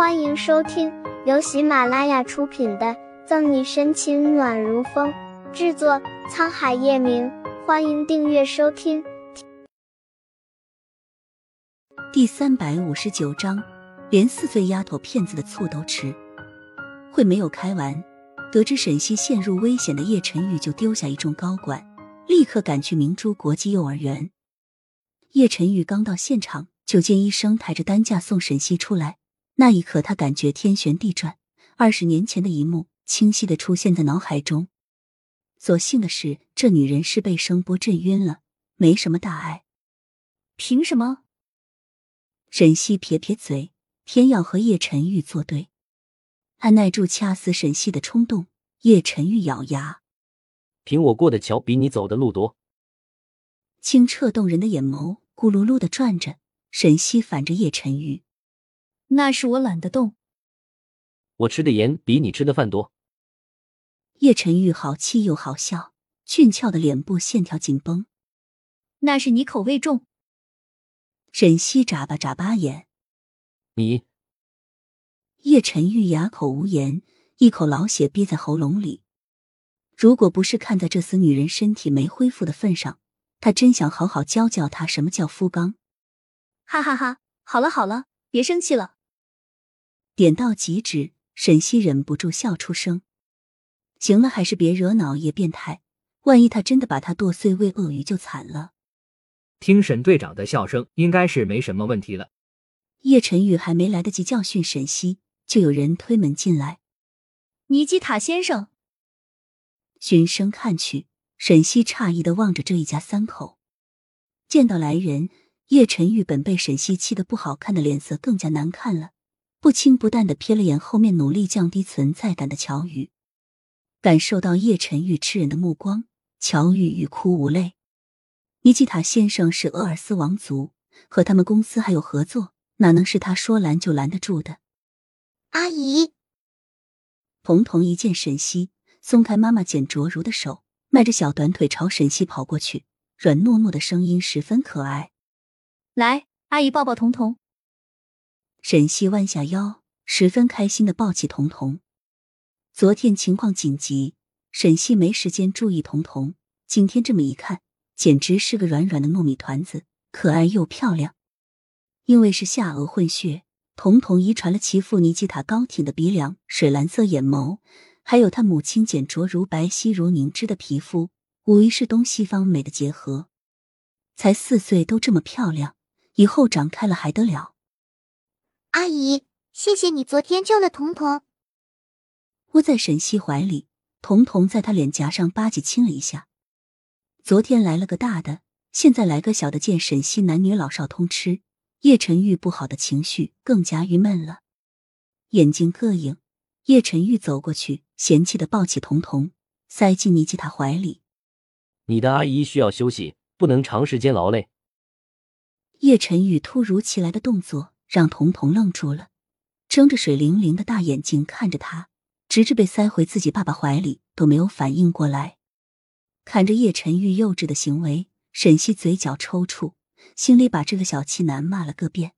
欢迎收听由喜马拉雅出品的《赠你深情暖如风》，制作沧海夜明。欢迎订阅收听。第三百五十九章，连四岁丫头骗子的醋都吃。会没有开完，得知沈西陷入危险的叶晨玉就丢下一众高管，立刻赶去明珠国际幼儿园。叶晨玉刚到现场，就见医生抬着担架送沈西出来。那一刻，他感觉天旋地转，二十年前的一幕清晰的出现在脑海中。所幸的是，这女人是被声波震晕了，没什么大碍。凭什么？沈西撇撇嘴，偏要和叶晨玉作对。按耐住掐死沈西的冲动，叶晨玉咬牙：“凭我过的桥比你走的路多。”清澈动人的眼眸咕噜噜的转着。沈西反着叶晨玉：“那是我懒得动。我吃的盐比你吃的饭多。”叶晨玉好气又好笑，俊俏的脸部线条紧绷。那是你口味重。沈西眨巴眨巴眼：“你。”叶晨玉哑口无言，一口老血憋在喉咙里。如果不是看在这死女人身体没恢复的份上，他真想好好教教她什么叫夫刚。哈哈哈！好了好了，别生气了。点到即止，沈西忍不住笑出声。行了，还是别惹恼叶变态，万一他真的把他剁碎喂鳄鱼，就惨了。听沈队长的笑声，应该是没什么问题了。叶晨宇还没来得及教训沈西，就有人推门进来。尼基塔先生，循声看去，沈西诧异的望着这一家三口，见到来人。叶晨玉本被沈西气得不好看的脸色更加难看了，不轻不淡的瞥了眼后面努力降低存在感的乔宇，感受到叶晨玉吃人的目光，乔宇欲哭无泪。尼基塔先生是厄尔斯王族，和他们公司还有合作，哪能是他说拦就拦得住的？阿姨，彤彤一见沈西，松开妈妈简卓如的手，迈着小短腿朝沈西跑过去，软糯糯的声音十分可爱。来，阿姨抱抱彤彤。沈西弯下腰，十分开心的抱起彤彤。昨天情况紧急，沈西没时间注意彤彤。今天这么一看，简直是个软软的糯米团子，可爱又漂亮。因为是下颚混血，彤彤遗传了其父尼基塔高挺的鼻梁、水蓝色眼眸，还有他母亲简卓如白皙如凝脂的皮肤，无疑是东西方美的结合。才四岁都这么漂亮。以后长开了还得了？阿姨，谢谢你昨天救了彤彤。窝在沈西怀里，彤彤在他脸颊上吧唧亲了一下。昨天来了个大的，现在来个小的，见沈西男女老少通吃，叶晨玉不好的情绪更加郁闷了，眼睛膈应。叶晨玉走过去，嫌弃的抱起彤彤，塞进尼基塔怀里。你的阿姨需要休息，不能长时间劳累。叶晨玉突如其来的动作让彤彤愣住了，睁着水灵灵的大眼睛看着他，直至被塞回自己爸爸怀里都没有反应过来。看着叶晨玉幼稚的行为，沈西嘴角抽搐，心里把这个小气男骂了个遍。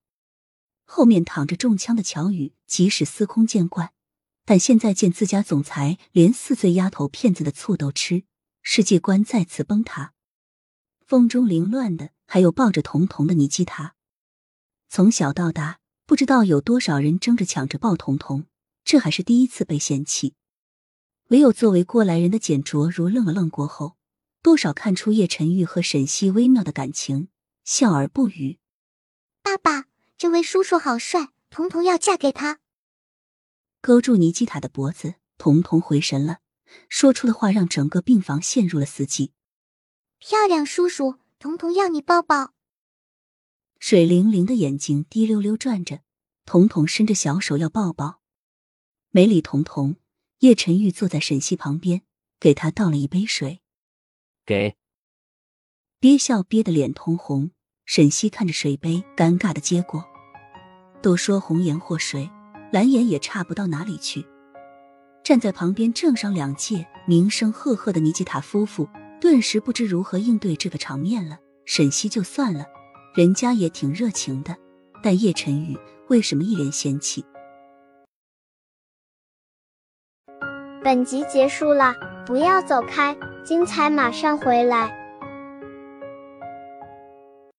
后面躺着中枪的乔宇，即使司空见惯，但现在见自家总裁连四岁丫头骗子的醋都吃，世界观再次崩塌。风中凌乱的。还有抱着彤彤的尼基塔，从小到大不知道有多少人争着抢着抱彤彤，这还是第一次被嫌弃。唯有作为过来人的简卓如愣了愣过后，多少看出叶晨玉和沈西微妙的感情，笑而不语。爸爸，这位叔叔好帅，彤彤要嫁给他。勾住尼基塔的脖子，彤彤回神了，说出的话让整个病房陷入了死寂。漂亮叔叔。彤彤要你抱抱，水灵灵的眼睛滴溜溜转着，彤彤伸着小手要抱抱，没理彤彤。叶晨玉坐在沈西旁边，给他倒了一杯水，给。憋笑憋得脸通红，沈西看着水杯，尴尬的接过。都说红颜祸水，蓝颜也差不到哪里去。站在旁边正商两界，名声赫赫的尼基塔夫妇。顿时不知如何应对这个场面了。沈西就算了，人家也挺热情的但叶晨宇为什么一脸嫌弃？本集结束了不要走开精彩马上回来。